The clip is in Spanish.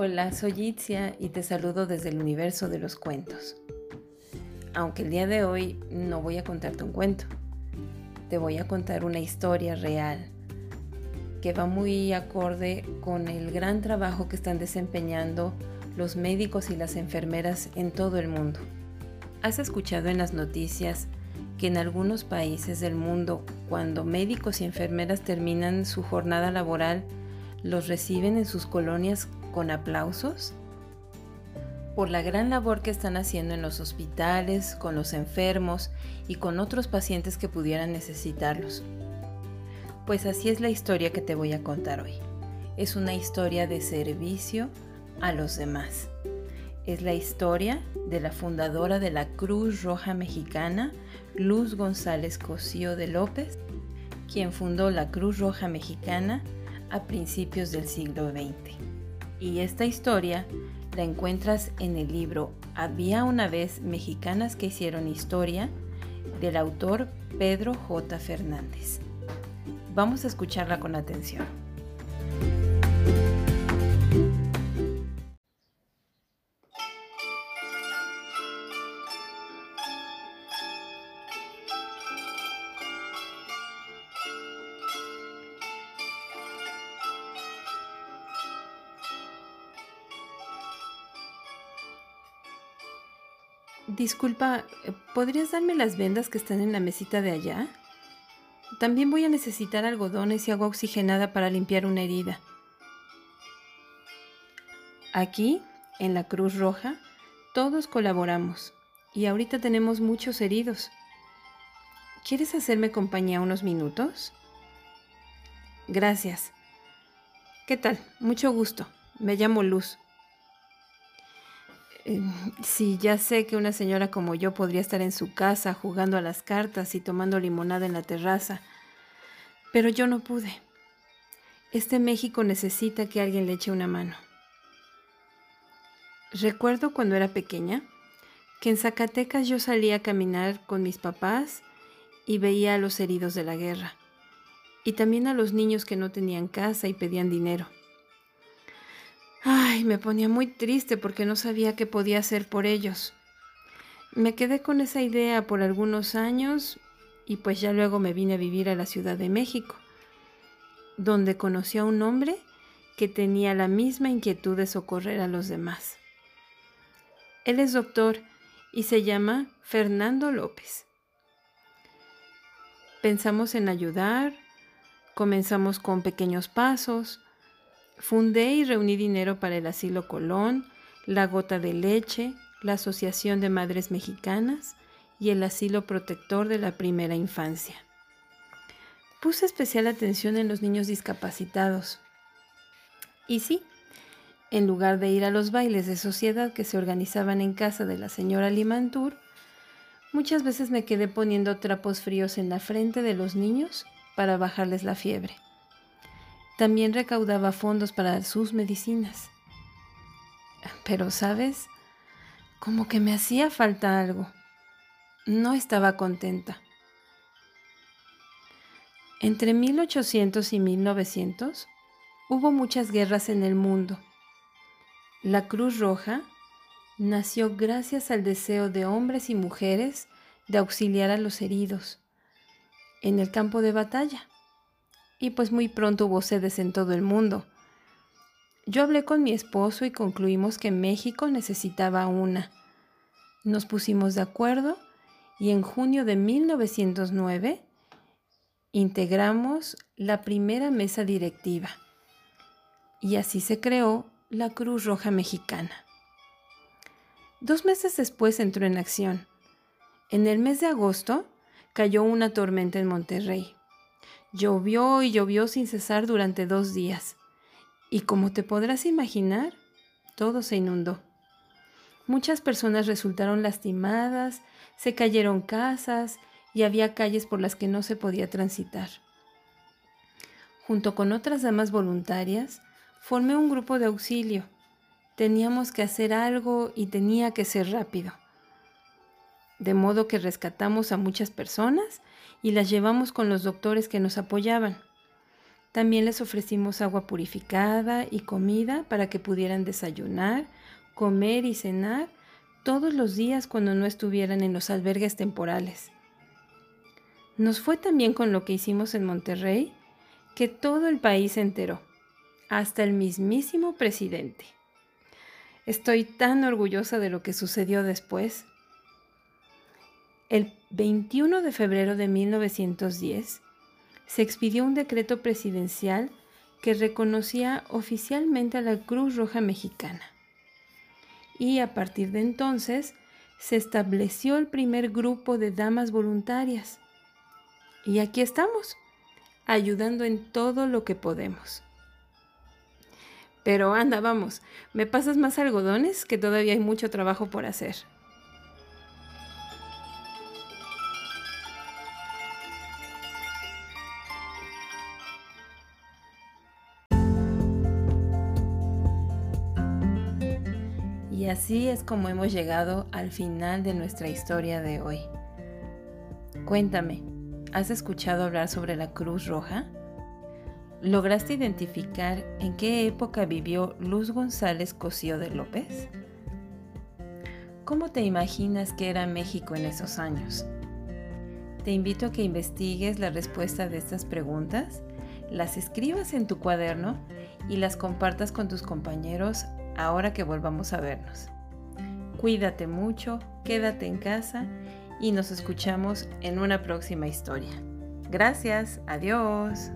Hola, soy Itzia y te saludo desde el universo de los cuentos. Aunque el día de hoy no voy a contarte un cuento, te voy a contar una historia real que va muy acorde con el gran trabajo que están desempeñando los médicos y las enfermeras en todo el mundo. ¿Has escuchado en las noticias que en algunos países del mundo, cuando médicos y enfermeras terminan su jornada laboral, los reciben en sus colonias con aplausos? Por la gran labor que están haciendo en los hospitales, con los enfermos y con otros pacientes que pudieran necesitarlos. Pues así es la historia que te voy a contar hoy. Es una historia de servicio a los demás. Es la historia de la fundadora de la Cruz Roja Mexicana, Luz González Cosío de López, quien fundó la Cruz Roja Mexicana a principios del siglo XX. Y esta historia la encuentras en el libro Había una vez mexicanas que hicieron historia del autor Pedro J. Fernández. Vamos a escucharla con atención. Disculpa, ¿podrías darme las vendas que están en la mesita de allá? También voy a necesitar algodones y agua oxigenada para limpiar una herida. Aquí, en la Cruz Roja, todos colaboramos y ahorita tenemos muchos heridos. ¿Quieres hacerme compañía unos minutos? Gracias. ¿Qué tal? Mucho gusto. Me llamo Luz. Em, sí, ya sé que una señora como yo podría estar en su casa jugando a las cartas y tomando limonada en la terraza, pero yo no pude. Este México necesita que alguien le eche una mano. Recuerdo cuando era pequeña que en Zacatecas yo salía a caminar con mis papás y veía a los heridos de la guerra, y también a los niños que no tenían casa y pedían dinero. Ay, me ponía muy triste porque no sabía qué podía hacer por ellos. Me quedé con esa idea por algunos años y pues ya luego me vine a vivir a la Ciudad de México, donde conocí a un hombre que tenía la misma inquietud de socorrer a los demás. Él es doctor y se llama Fernando López. Pensamos en ayudar, comenzamos con pequeños pasos, Fundé y reuní dinero para el Asilo Colón, la Gota de Leche, la Asociación de Madres Mexicanas y el Asilo Protector de la Primera Infancia. Puse especial atención en los niños discapacitados. Y sí, en lugar de ir a los bailes de sociedad que se organizaban en casa de la señora Limantur, muchas veces me quedé poniendo trapos fríos en la frente de los niños para bajarles la fiebre. También recaudaba fondos para sus medicinas. Pero, ¿sabes? Como que me hacía falta algo. No estaba contenta. Entre 1800 y 1900 hubo muchas guerras en el mundo. La Cruz Roja nació gracias al deseo de hombres y mujeres de auxiliar a los heridos en el campo de batalla y pues muy pronto hubo sedes en todo el mundo. Yo hablé con mi esposo y concluimos que México necesitaba una. Nos pusimos de acuerdo y en junio de 1909 integramos la primera mesa directiva. Y así se creó la Cruz Roja Mexicana. Dos meses después entró en acción. En el mes de agosto cayó una tormenta en Monterrey. Llovió y llovió sin cesar durante dos días. Y como te podrás imaginar, todo se inundó. Muchas personas resultaron lastimadas, se cayeron casas y había calles por las que no se podía transitar. Junto con otras damas voluntarias, formé un grupo de auxilio. Teníamos que hacer algo y tenía que ser rápido. De modo que rescatamos a muchas personas y las llevamos con los doctores que nos apoyaban. También les ofrecimos agua purificada y comida para que pudieran desayunar, comer y cenar todos los días cuando no estuvieran en los albergues temporales. Nos fue también con lo que hicimos en Monterrey que todo el país se enteró, hasta el mismísimo presidente. Estoy tan orgullosa de lo que sucedió después. 21 de febrero de 1910 se expidió un decreto presidencial que reconocía oficialmente a la Cruz Roja Mexicana. Y a partir de entonces se estableció el primer grupo de damas voluntarias. Y aquí estamos, ayudando en todo lo que podemos. Pero anda, vamos, ¿me pasas más algodones? Que todavía hay mucho trabajo por hacer. Y así es como hemos llegado al final de nuestra historia de hoy. Cuéntame, ¿has escuchado hablar sobre la Cruz Roja? ¿Lograste identificar en qué época vivió Luz González Cosío de López? ¿Cómo te imaginas que era México en esos años? Te invito a que investigues la respuesta de estas preguntas, las escribas en tu cuaderno y las compartas con tus compañeros ahora que volvamos a vernos. Cuídate mucho, quédate en casa y nos escuchamos en una próxima historia. Gracias, adiós.